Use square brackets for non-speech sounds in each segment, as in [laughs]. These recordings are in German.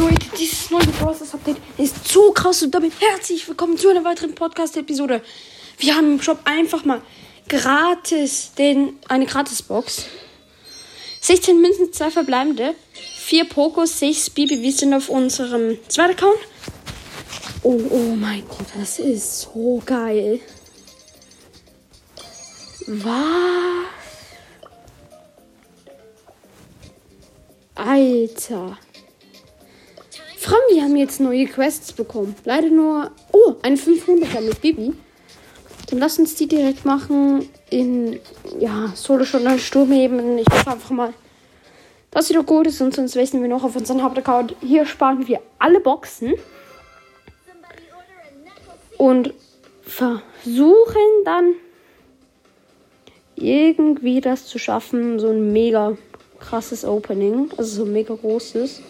Leute, dieses neue Process Update ist so krass und damit herzlich willkommen zu einer weiteren Podcast-Episode. Wir haben im Shop einfach mal gratis den, eine Gratis-Box. 16 Münzen, 2 verbleibende, 4 Pokos, 6 BBWs sind auf unserem zweiten Account. Oh, oh mein Gott, das ist so geil. Was? Alter. Frauen, die haben jetzt neue Quests bekommen. Leider nur. Oh, ein 500er mit Bibi. Dann lass uns die direkt machen in. Ja, Solo schon eine Sturm heben. Ich hoffe einfach mal, dass sie doch gut ist. Und sonst wechseln wir noch auf unseren Hauptaccount. Hier sparen wir alle Boxen. Und versuchen dann irgendwie das zu schaffen. So ein mega krasses Opening. Also so mega großes.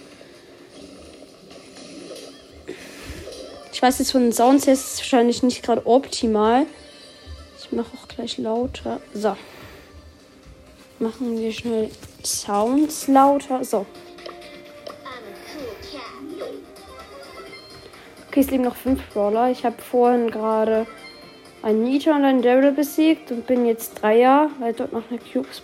Ich weiß jetzt von den Sounds her ist es wahrscheinlich nicht gerade optimal. Ich mache auch gleich lauter. So. Machen wir schnell Sounds lauter. So. Okay, es liegen noch fünf Brawler. Ich habe vorhin gerade einen Nita und einen Daryl besiegt und bin jetzt Dreier, weil dort noch eine Cubebox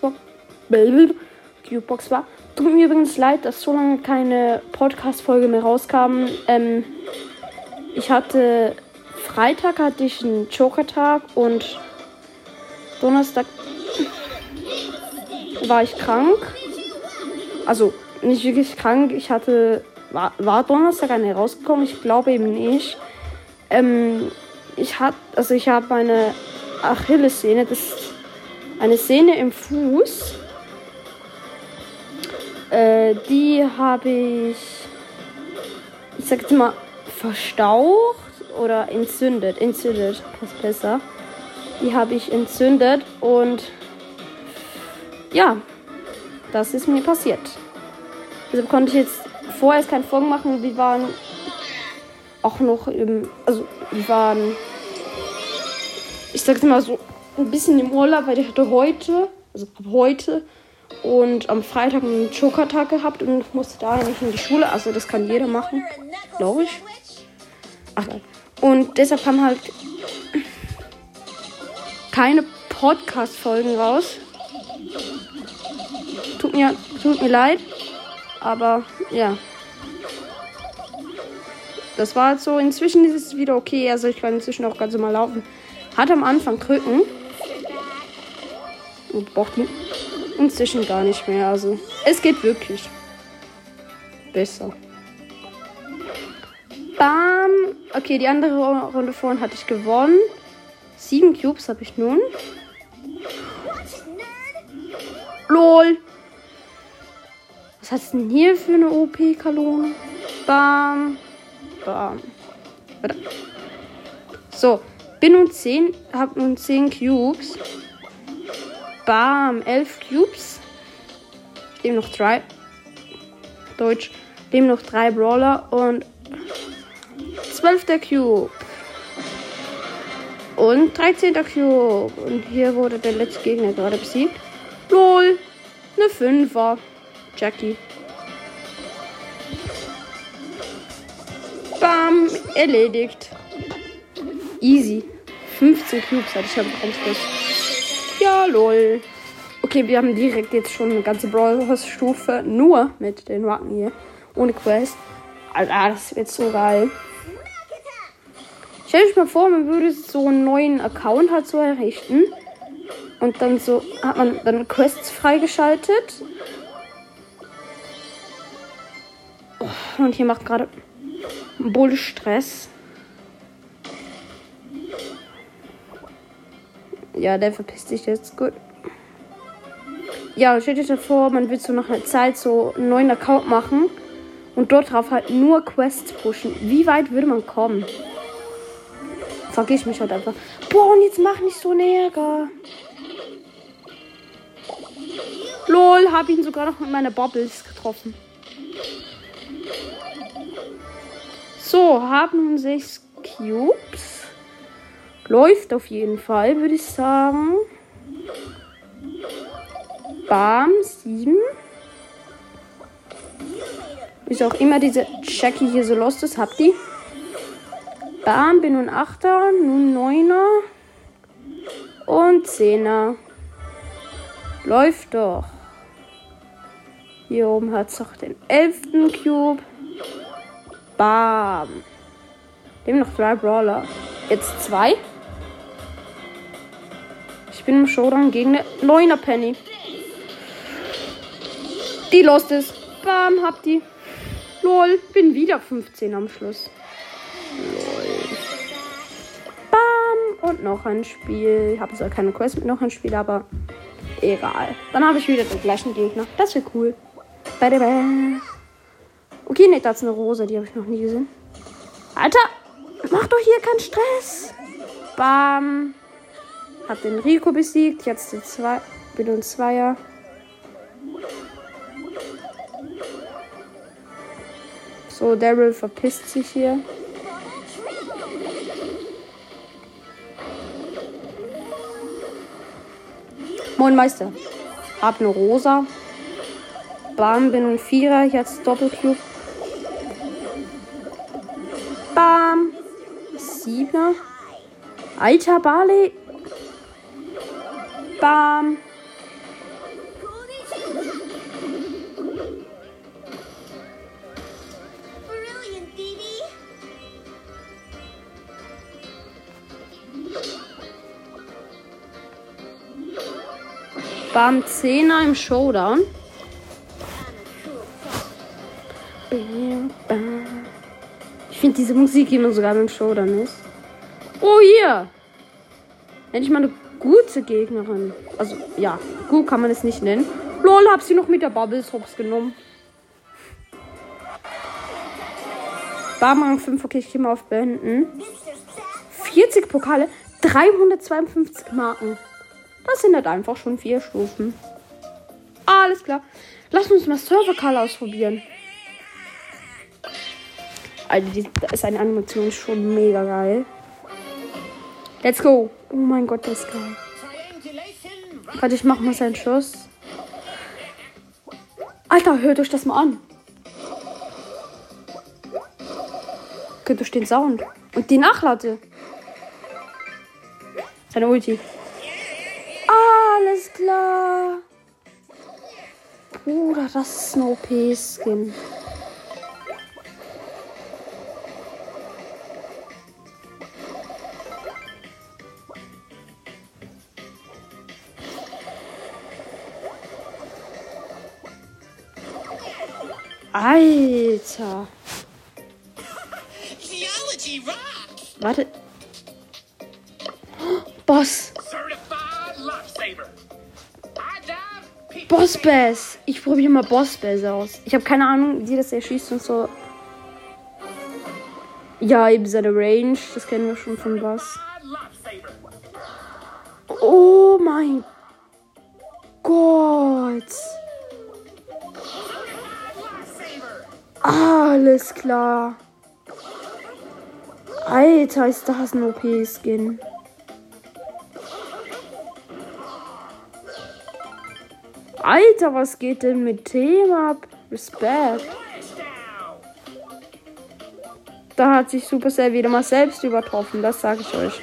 Cubebox war. Tut mir übrigens leid, dass so lange keine Podcast-Folge mehr rauskam. Ähm, ich hatte Freitag hatte ich einen Joker-Tag und Donnerstag war ich krank. Also nicht wirklich krank. Ich hatte war, war Donnerstag eine rausgekommen. Ich glaube eben nicht. Ähm, ich hatte also ich habe eine Achillessehne, das ist eine Sehne im Fuß. Äh, die habe ich, ich sag jetzt mal, verstaucht oder entzündet. Entzündet, passt besser. Die habe ich entzündet und ja, das ist mir passiert. Deshalb konnte ich jetzt vorerst keinen Folgen machen. Wir waren auch noch im, also wir waren, ich sag's mal so, ein bisschen im Urlaub, weil ich hatte heute, also heute und am Freitag einen Joker-Tag gehabt und musste da nicht in die Schule. Also das kann jeder machen, glaube ich. Ach, und deshalb haben halt keine Podcast-Folgen raus. Tut mir, tut mir leid. Aber ja. Das war halt so. Inzwischen ist es wieder okay. Also ich kann inzwischen auch ganz normal laufen. Hat am Anfang Krücken. Und braucht inzwischen gar nicht mehr. Also es geht wirklich besser. Bam. Okay, die andere Runde vorhin hatte ich gewonnen. Sieben Cubes habe ich nun. LOL. Was hast du denn hier für eine OP-Kalone? Bam. Bam. So. Bin nun 10. Hab nun 10 Cubes. Bam. 11 Cubes. Dem noch 3. Deutsch. Dem noch 3 Brawler und 12. Cube. Und 13. Cube. Und hier wurde der letzte Gegner gerade besiegt. LOL. Eine 5er. Jackie. Bam. Erledigt. Easy. 15 Cubes hatte ich am Anschluss. Ja, lol. Okay, wir haben direkt jetzt schon eine ganze Brawl-Stufe. Nur mit den Wacken hier. Ohne Quest. Alter, das wird so geil. Stell dich mal vor, man würde so einen neuen Account halt so errichten. Und dann so hat man dann Quests freigeschaltet. Und hier macht gerade Bull Stress. Ja, der verpisst sich jetzt. Gut. Ja, stell dir vor, man will so nach einer Zeit so einen neuen Account machen und dort drauf halt nur Quests pushen. Wie weit würde man kommen? Vergiss ich mich halt einfach. Boah, und jetzt mach nicht so Ärger. Lol, hab ihn sogar noch mit meiner Bubbles getroffen. So, haben sechs Cubes. Läuft auf jeden Fall, würde ich sagen. Bam, sieben. Wieso auch immer diese Jackie hier so lost ist. Habt die? Bam, bin nun Achter, nun Neuner und Zehner. Läuft doch. Hier oben hat es noch den elften Cube. Bam. Dem noch drei Brawler. Jetzt zwei. Ich bin im Showdown gegen eine Neuner Penny. Die lost ist. Bam, hab die. Lol, bin wieder 15 am Schluss. Lol. Und noch ein Spiel. Ich habe zwar keine Quest mit noch ein Spiel, aber egal. Dann habe ich wieder den gleichen Gegner. Das wäre cool. Okay, ne, da ist eine Rose, die habe ich noch nie gesehen. Alter, mach doch hier keinen Stress. Bam. Hab den Rico besiegt. Jetzt die zwei. Bin und Zweier. So, Daryl verpisst sich hier. Moin Meister. Hab eine Rosa. Bam, bin ein Vierer. Jetzt Doppelcube. Bam. Siebener. Alter Barley. Bam. Bam, Zehner im Showdown. Ich finde diese Musik immer sogar im Showdown ist. Oh, hier. Endlich mal eine gute Gegnerin. Also, ja, gut kann man es nicht nennen. Lol, hab sie noch mit der Bubbles hops genommen. Bam, Rang 5, okay, ich gehe mal auf Beenden. 40 Pokale, 352 Marken. Das sind halt einfach schon vier Stufen. Alles klar. Lass uns mal Server-Call ausprobieren. Alter, die, da ist eine Animation schon mega geil. Let's go. Oh mein Gott, das ist geil. Warte, ich mach mal seinen Schuss. Alter, hört euch das mal an. Hört euch den Sound. Und die Nachlade. Seine Ulti. Klar. Bruder, das ist ein OP-Skin. Alter. Warte. Boss Bass. Ich probiere mal Boss Bass aus. Ich habe keine Ahnung, wie das erschießt und so. Ja, eben seine Range. Das kennen wir schon von lifesaver. Oh mein Gott. Alles klar. Alter, ist das ein OP-Skin. Alter, was geht denn mit Thema ab? Respekt. Da hat sich Supercell wieder mal selbst übertroffen, das sage ich euch.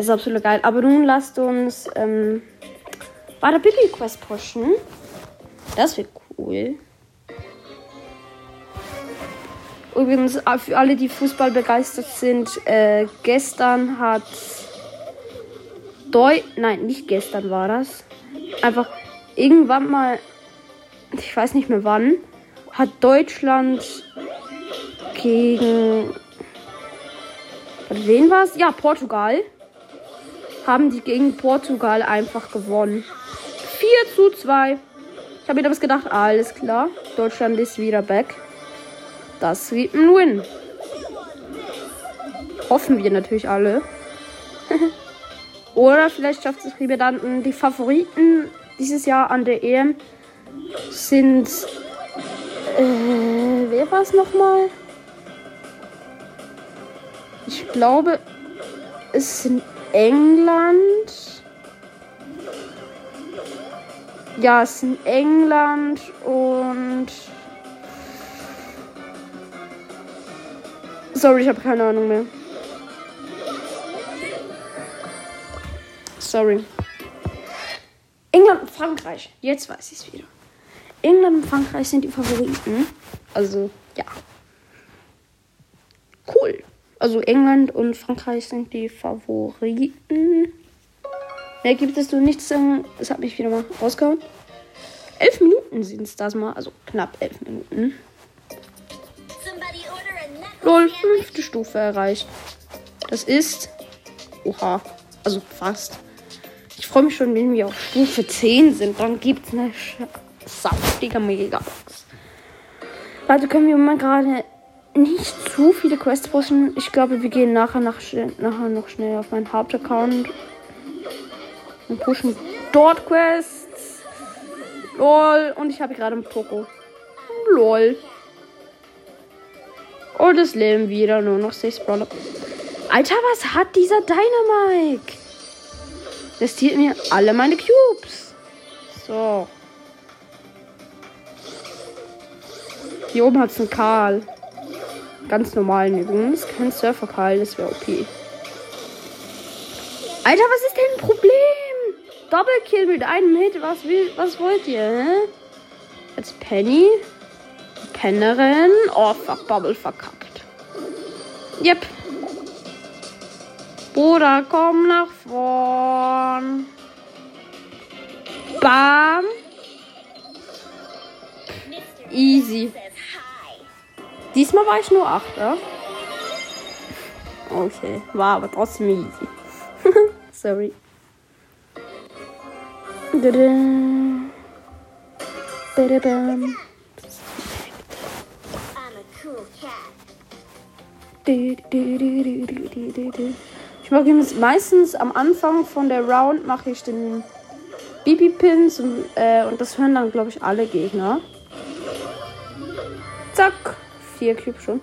Der ist absolut geil. Aber nun lasst uns ähm, der Bibi Quest pushen. Das wird cool. Übrigens, äh, für alle, die Fußball begeistert sind, äh, gestern hat Deu nein, nicht gestern war das. Einfach irgendwann mal, ich weiß nicht mehr wann, hat Deutschland gegen Warte, wen war es? Ja, Portugal. Haben die gegen Portugal einfach gewonnen. 4 zu 2. Ich habe mir damals gedacht, alles klar. Deutschland ist wieder back. Das wird ein Win. hoffen wir natürlich alle. [laughs] Oder vielleicht schafft es Ribedanten. Die Favoriten dieses Jahr an der EM sind. Äh, wer war es nochmal? Ich glaube, es sind England. Ja, es sind England und. Sorry, ich habe keine Ahnung mehr. Sorry. England und Frankreich. Jetzt weiß ich es wieder. England und Frankreich sind die Favoriten. Also, ja. Cool. Also England und Frankreich sind die Favoriten. Mehr gibt es so nichts. Das hat mich wieder mal rausgehauen. Elf Minuten sind es das mal. Also knapp elf Minuten. Lol, fünfte Stufe erreicht. Das ist. Oha. Also fast. Ich freue mich schon, wenn wir auf Stufe 10 sind. Dann gibt es eine saftige Megabox. Leute, können wir mal gerade nicht zu viele Quests pushen. Ich glaube, wir gehen nachher, nach, nachher noch schnell auf meinen Hauptaccount und pushen dort Quests. Lol. Und ich habe gerade einen Poco. Lol. Und es leben wieder nur noch sechs Brawler. Alter, was hat dieser Dynamike? Der stiehlt mir alle meine Cubes. So. Hier oben hat es einen Karl. Ganz normalen übrigens. Kein Surfer Karl, das wäre OP. Alter, was ist denn ein Problem? Doppelkill mit einem Hit. Was, will, was wollt ihr, hä? Jetzt Penny. Pennerin. Oh, fuck, Bubble verkackt. Yep. Bruder, komm nach vorn. Bam. Easy. Diesmal war ich nur 8, ja? Okay, war aber trotzdem easy. [laughs] Sorry. Ich mache meistens am Anfang von der Round mache ich den Bibi-Pins und, äh, und das hören dann, glaube ich, alle Gegner. Zack. Vier Cubes schon.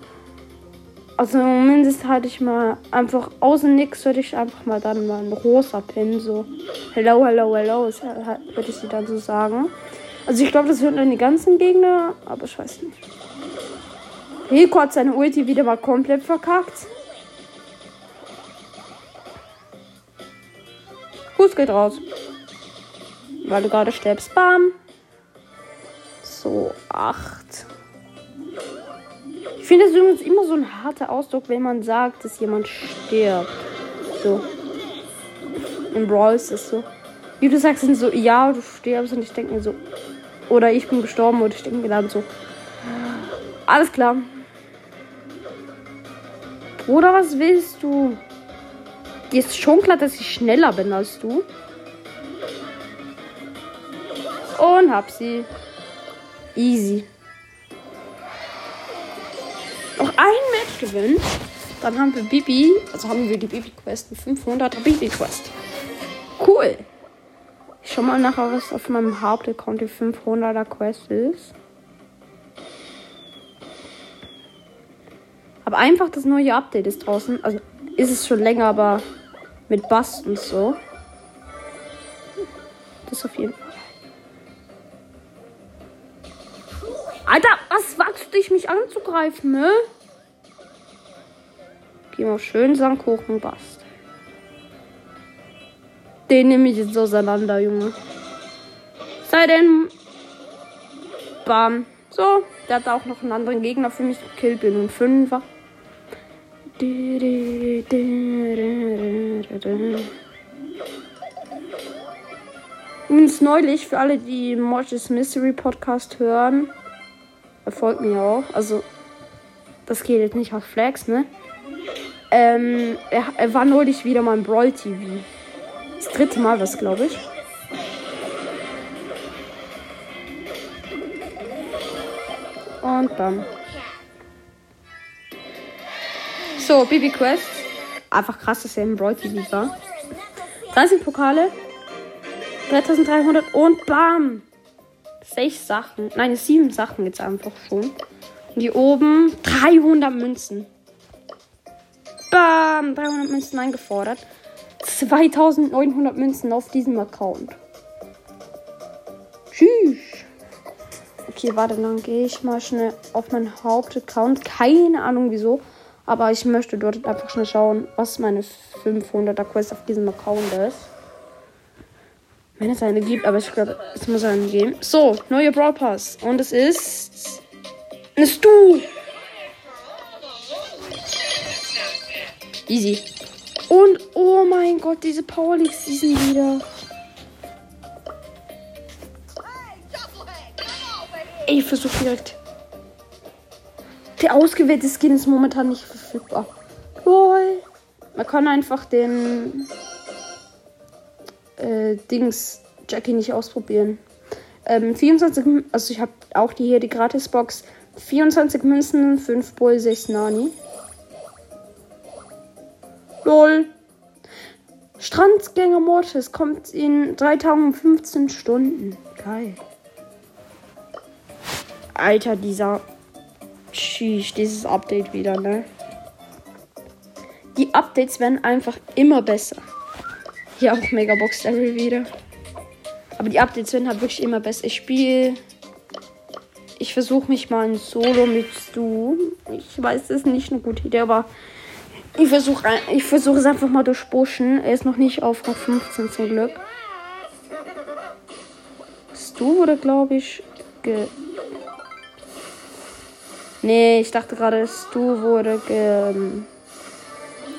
Also mindestens hatte ich mal einfach außen nix, würde ich einfach mal dann mal einen rosa Pin so. Hello, hello, hello, ist halt- würde ich sie dann so sagen. Also ich glaube, das hören dann die ganzen Gegner, aber ich weiß nicht. Rico hat seine Ulti wieder mal komplett verkackt. Fuß geht raus. Weil du gerade stirbst. Bam. So, acht. Ich finde es übrigens immer so ein harter Ausdruck, wenn man sagt, dass jemand stirbt. So. Im Brawl ist es so. Wie du sagst, sind so, ja, du stirbst und ich denke mir so, oder ich bin gestorben und ich denke mir dann so, alles klar. Oder was willst du? Dir ist schon klar, dass ich schneller bin als du. Und hab sie. Easy. Noch ein Match gewinnen. Dann haben wir Bibi. Also haben wir die Bibi-Quest. Die 500er Bibi-Quest. Cool. Ich schau mal nachher, was auf meinem Hauptaccount die 500er Quest ist. Aber einfach das neue Update ist draußen. Also ist es schon länger, aber mit Bass und so. Das auf jeden Fall. Alter, was wagst du dich, mich anzugreifen, ne? Geh mal schön Sandkuchen Bast. Den nehme ich jetzt auseinander, Junge. Sei denn. Bam. So, der hat auch noch einen anderen Gegner für mich gekillt. Bin nun Fünfer. Übrigens neulich, für alle, die Mortis Mystery Podcast hören, erfolgt mir auch. Also, das geht jetzt nicht auf Flags, ne? Ähm, er, er war neulich wieder mal im Brawl TV. Das dritte Mal was, glaube ich. Und dann. So, Bibi Quest. einfach krass, dass er im Brawl TV war. 30 Pokale. 3300 und bam. Sechs Sachen. Nein, sieben Sachen jetzt einfach schon. Und hier oben 300 Münzen. Bam. 300 Münzen eingefordert. 2900 Münzen auf diesem Account. Tschüss. Okay, warte, dann gehe ich mal schnell auf meinen Hauptaccount. Keine Ahnung wieso. Aber ich möchte dort einfach schnell schauen, was meine 500er Quest auf diesem Account ist. Wenn es eine gibt, aber ich glaube, es muss einen geben. So, neue Brawl Pass. Und es ist. Ein Stu. Easy. Und oh mein Gott, diese Power Leagues, die sind wieder. Ey, ich versuche direkt. Der ausgewählte Skin ist momentan nicht verfügbar. Lol. Man kann einfach den äh, Dings Jackie nicht ausprobieren. Ähm, 24, M- also ich habe auch die hier, die Gratisbox. 24 Münzen, 5 Bull, 6 Nani. Lol. Strandgänger Mortis kommt in 3 Tagen und 15 Stunden. Geil. Alter, dieser. Sheesh, dieses Update wieder, ne? Die Updates werden einfach immer besser. Hier auch Megabox Level wieder. Aber die Updates werden halt wirklich immer besser. Ich spiele. Ich versuche mich mal in Solo mit Stu. Ich weiß, das ist nicht eine gute Idee, aber ich versuche ich versuch es einfach mal durch Pushen. Er ist noch nicht auf Rang 15 zum Glück. Stu wurde, glaube ich, ge. Nee, ich dachte gerade, Stu wurde ge,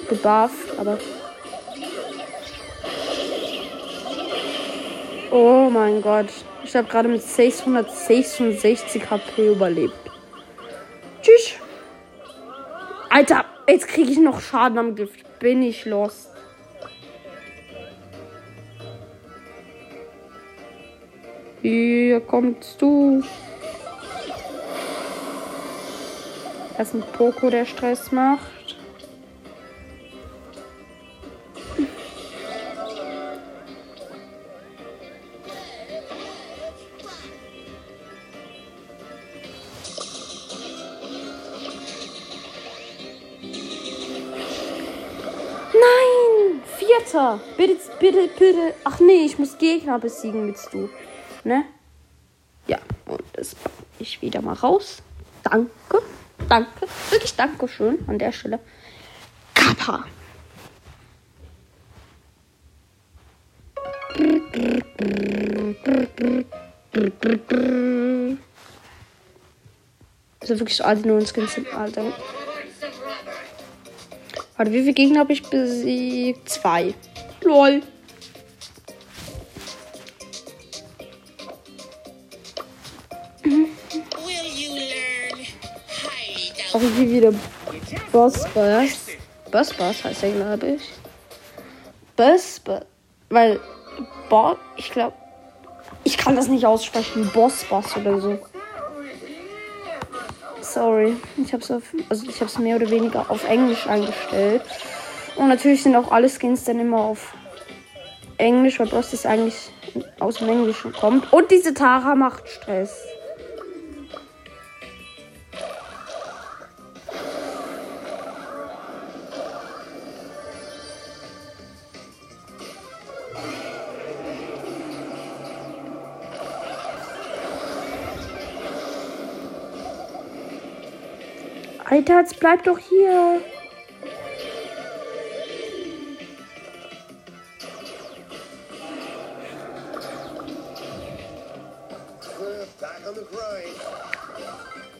gebufft, aber. Oh mein Gott. Ich habe gerade mit 666 HP überlebt. Tschüss. Alter, jetzt kriege ich noch Schaden am Gift. Bin ich lost. Hier kommst du. Das ist ein Poco, der Stress macht. Bitte, bitte, bitte. Ach nee, ich muss Gegner besiegen mit du. Ne? Ja, und das ich wieder mal raus. Danke. Danke. Wirklich Dankeschön an der Stelle. Kappa. Also wirklich so alte nur Skins sind, Alter. Warte, wie viele Gegner habe ich besiegt? Zwei. Lol. Auch hier wieder Boss Boss. Boss Boss heißt er, glaube ich. Boss Boss. Weil, Bo ich glaube, ich kann das nicht aussprechen. Boss Boss oder so. Sorry. Ich habe es also ich mehr oder weniger auf Englisch eingestellt. Und natürlich sind auch alle Skins dann immer auf Englisch, weil Boss ist eigentlich aus dem Englischen kommt. Und diese Tara macht Stress. Alter, jetzt bleib doch hier. Back on the grind.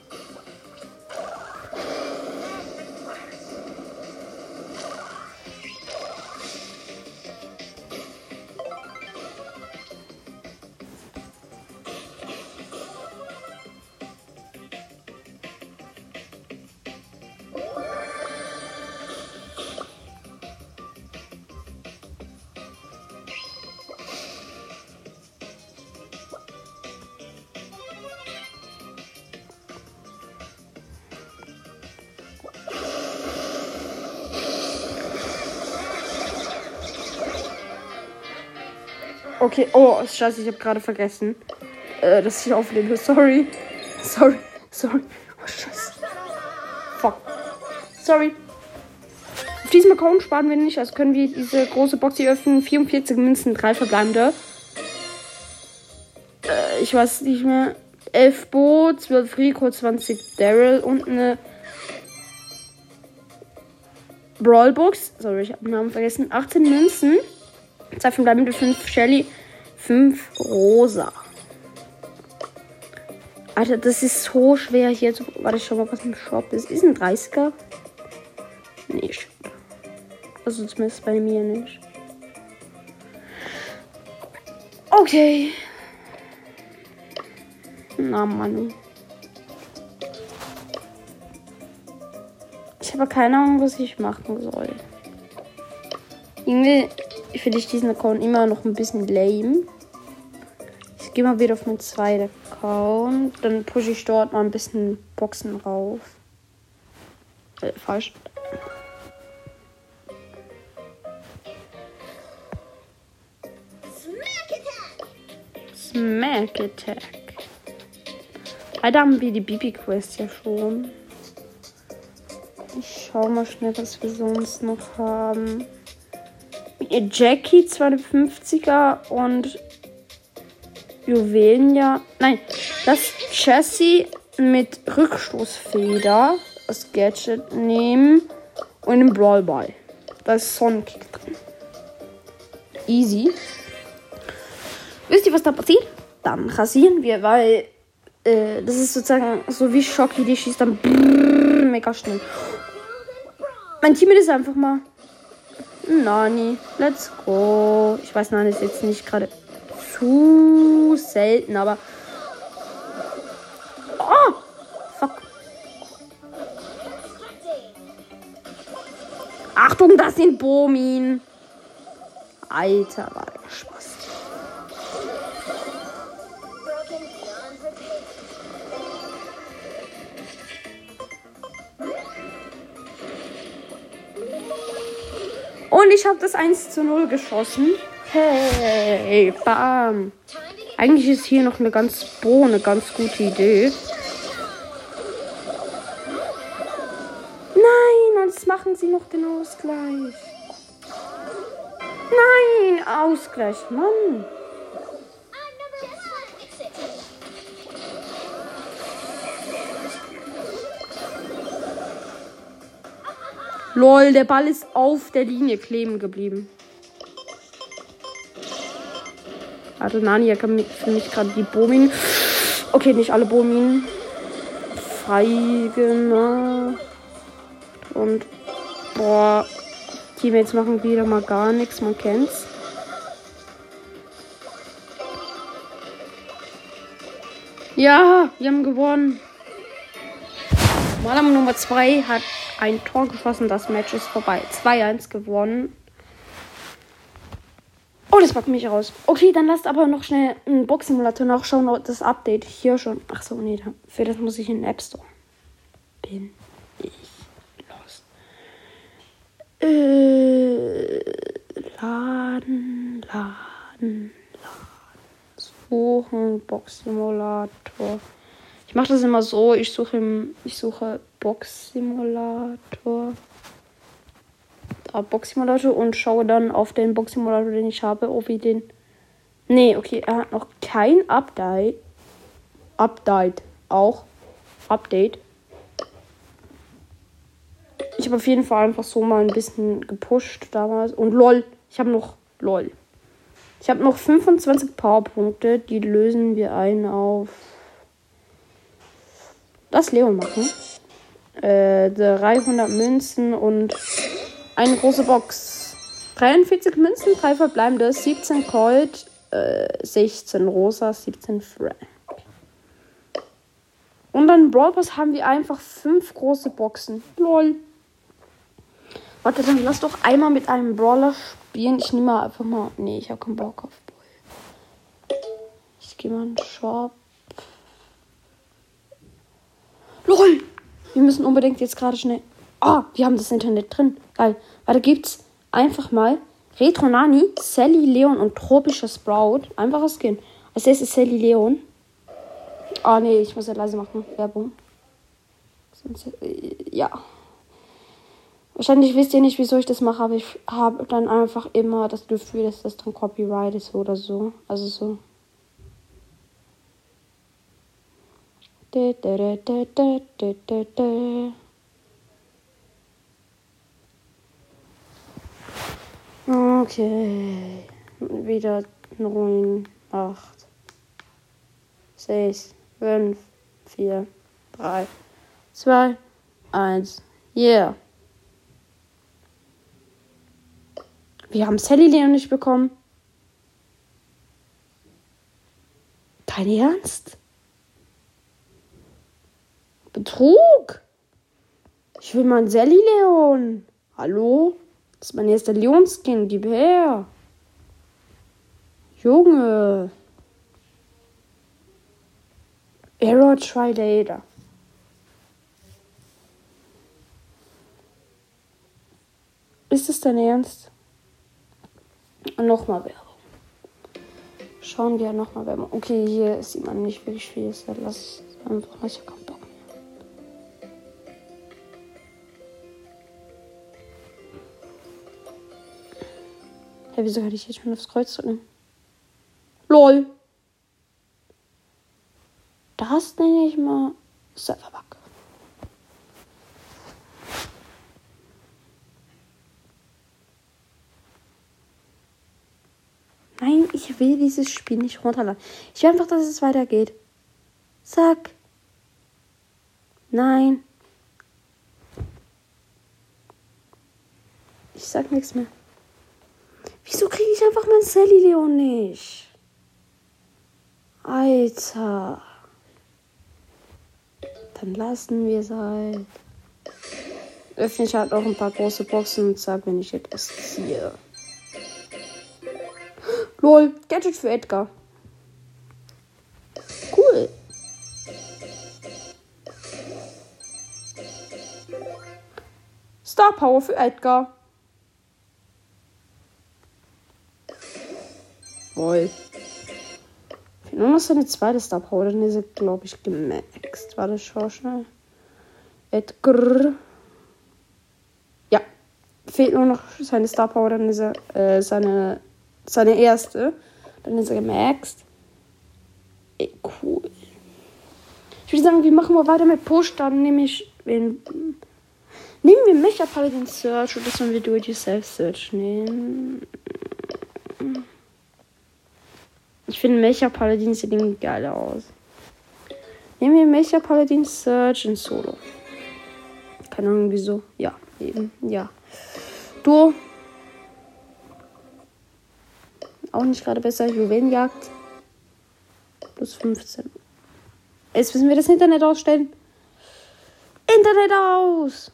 Okay, oh, scheiße, ich habe gerade vergessen, äh, dass ich aufnehme. Sorry. Sorry. Sorry. Oh, scheiße. Fuck. Sorry. Auf diesem Account sparen wir nicht, also können wir diese große Box hier öffnen. 44 Münzen, drei verbleibende. Äh, ich weiß nicht mehr. 11 Bo, 12 Rico, 20 Daryl und eine Brawlbox. Sorry, ich habe den Namen vergessen. 18 Münzen. 2 verbleibende, 5 Shelly, 5 Rosa. Alter, das ist so schwer hier zu. Warte, ich schau mal, was im Shop ist. Ist ein 30er? Nee, Shop. Also zumindest bei mir nicht. Okay. Na, Mann. Ich habe keine Ahnung, was ich machen soll. Irgendwie finde ich diesen Account immer noch ein bisschen lame. Ich gehe mal wieder auf meinen zweiten Account. Dann pushe ich dort mal ein bisschen Boxen rauf. Äh, falsch. Smack attack! Smack Attack. Leider haben wir die Bibi-Quest ja schon. Ich schau mal schnell, was wir sonst noch haben. Jackie 250er und Juwelen Nein, das Chassis mit Rückstoßfeder, das Gadget nehmen und einen Brawl Ball. Da ist Sonic drin. Easy. Wisst ihr, was da passiert? Dann rasieren wir, weil äh, das ist sozusagen so wie Shocky, die schießt dann brrr, mega schnell. Mein Team ist einfach mal. Nani, let's go. Ich weiß, Nani ist jetzt nicht gerade zu selten, aber. Oh! Fuck. Achtung, das sind Bomin. Alter, war der Spaß. Und ich habe das 1 zu 0 geschossen. Hey, bam. Eigentlich ist hier noch eine ganz Bo, eine ganz gute Idee. Nein, und jetzt machen sie noch den Ausgleich. Nein, Ausgleich, Mann. Lol, der Ball ist auf der Linie kleben geblieben. Also Nani hat für mich gerade die Bomin. Okay, nicht alle Bomin. Freigemacht. Und boah, Teammates machen wieder mal gar nichts, man kennt's. Ja, wir haben gewonnen. Malam Nummer 2 hat ein Tor geschossen, das Match ist vorbei. 2-1 gewonnen. Oh, das packt mich raus. Okay, dann lasst aber noch schnell einen Box-Simulator nachschauen. Das Update hier schon. Ach so, nee, für das muss ich in den App Store. Bin ich los. Äh, laden, laden, laden. Suchen, Box-Simulator. Ich mache das immer so, ich suche im, ich suche Box-Simulator. Da Box-Simulator und schaue dann auf den Box-Simulator, den ich habe, ob ich den. Nee, okay, er hat noch kein Update. Update. Auch. Update. Ich habe auf jeden Fall einfach so mal ein bisschen gepusht damals. Und lol, ich habe noch lol. Ich habe noch 25 Powerpunkte. Die lösen wir ein auf. Lass Leo machen. Äh, 300 Münzen und eine große Box. 43 Münzen, 3 verbleibende, 17 Gold, äh, 16 Rosa, 17 Frank. Und dann Brawl Pass haben wir einfach 5 große Boxen. Lol. Warte, dann lass doch einmal mit einem Brawler spielen. Ich nehme mal einfach mal. Nee, ich habe keinen Bock auf Bull. Ich gehe mal in den Shop. LOL! Wir müssen unbedingt jetzt gerade schnell. Ah, wir haben das Internet drin. Geil. Warte, gibt's einfach mal Retro Nani, Sally Leon und tropischer Sprout. Einfacher Skin. Als erstes Sally Leon. Ah, nee, ich muss ja leise machen. Werbung. Äh, ja. Wahrscheinlich wisst ihr nicht, wieso ich das mache, aber ich habe dann einfach immer das Gefühl, dass das dann Copyright ist oder so. Also so. Okay. Wieder 9, 8, 6, 5, 4, 3, 2, 1. Yeah. Wir haben Sally Leon nicht bekommen. Dein Ernst? Betrug? Ich will mal einen Sally Leon. Hallo? Das ist mein erster Leon-Skin. Gib her. Junge. Error Try Data. Ist es dein Ernst? Nochmal Werbung. Schauen wir nochmal Werbung. Okay, hier sieht man nicht wirklich viel. Lass es einfach. Ich hab keinen Bock Hä, wieso kann ich jetzt schon aufs Kreuz drücken? LOL. Das nenne ich mal Serverbug. Nein, ich will dieses Spiel nicht runterladen. Ich will einfach, dass es weitergeht. Zack. Nein. Ich sag nichts mehr. Wieso kriege ich einfach mein Sally Leon nicht? Alter. Dann lassen wir es halt. Öffne ich halt auch ein paar große Boxen und sag, wenn ich etwas ziehe. Lol, Gadget für Edgar. Cool. Star Power für Edgar. Fehlt nur noch seine zweite Star Power, dann ist er, glaube ich, gemaxt. Warte, schau schnell. Edgar. Ja. Fehlt nur noch seine Star Power, dann ist er äh, seine seine erste. Dann ist er gemaxt. Ey, cool. Ich würde sagen, wir machen mal weiter mit Push. Dann nehme ich. Wen, nehmen wir Mecha Paladin Search oder sollen wir Do-It-Yourself Search nehmen? Ich finde Mecha Paladin sieht irgendwie geil aus. Nehmen wir Mecha Paladin Search in Solo. Keine Ahnung wieso. Ja, eben. Ja. Du. Auch nicht gerade besser. Juwelenjagd. Plus 15. Jetzt müssen wir das Internet ausstellen. Internet aus!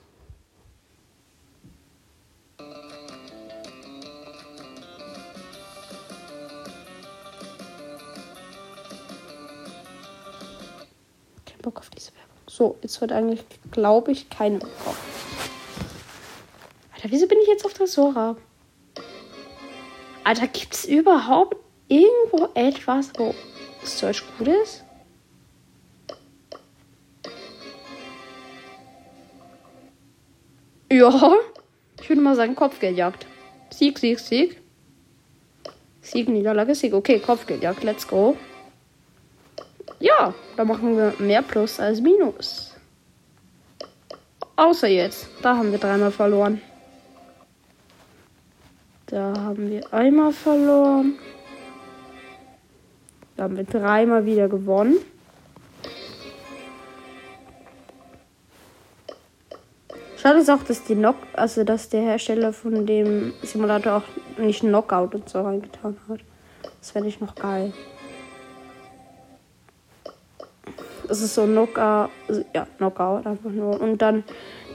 Bock auf diese Werbung. So, jetzt wird eigentlich, glaube ich, keine bekommen. Alter, wieso bin ich jetzt auf Tresora? Alter, gibt es überhaupt irgendwo etwas, wo Search gut ist? Ja, ich würde mal sagen Kopfgeldjagd. Sieg, Sieg, Sieg. Sieg, Niederlage, Sieg. Okay, Kopfgeldjagd, let's go. Ja, da machen wir mehr Plus als Minus. Außer jetzt. Da haben wir dreimal verloren. Da haben wir einmal verloren. Da haben wir dreimal wieder gewonnen. Schade ist auch, dass die Knock, also dass der Hersteller von dem Simulator auch nicht Knockout und so reingetan hat. Das fände ich noch geil. Das ist so Knockout, also, ja, Knockout einfach nur. Und dann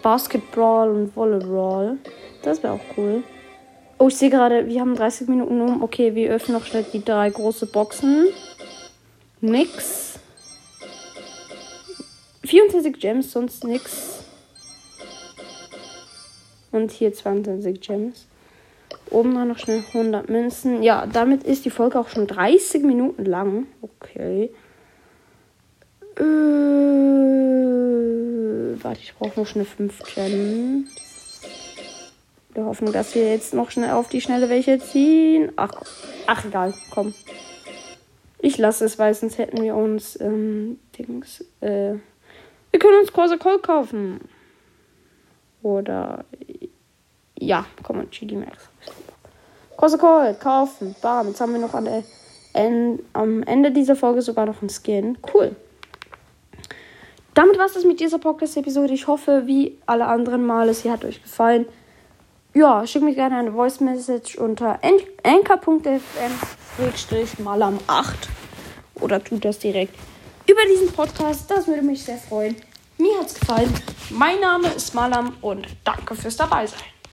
Basketball und Volleyball. Das wäre auch cool. Oh, ich sehe gerade, wir haben 30 Minuten um. Okay, wir öffnen noch schnell die drei große Boxen. Nix. 24 Gems, sonst nix. Und hier 22 Gems. Oben dann noch schnell 100 Münzen. Ja, damit ist die Folge auch schon 30 Minuten lang. Okay. Äh, warte, ich brauche noch schnell 5 Gems. Wir hoffen, dass wir jetzt noch schnell auf die Schnelle welche ziehen. Ach, ach egal, komm. Ich lasse es, weil sonst hätten wir uns ähm, Dings. Äh, wir können uns Corsa Cold kaufen. Oder ja, komm und Chili Max. Corsa Cold kaufen. Bam, jetzt haben wir noch an der, en, am Ende dieser Folge sogar noch einen Skin. Cool. Damit war es mit dieser Podcast-Episode. Ich hoffe, wie alle anderen Male, sie hat euch gefallen. Ja, schickt mir gerne eine Voice Message unter anchor.fm-malam8 oder tut das direkt über diesen Podcast. Das würde mich sehr freuen. Mir hat's gefallen. Mein Name ist Malam und danke fürs dabei sein.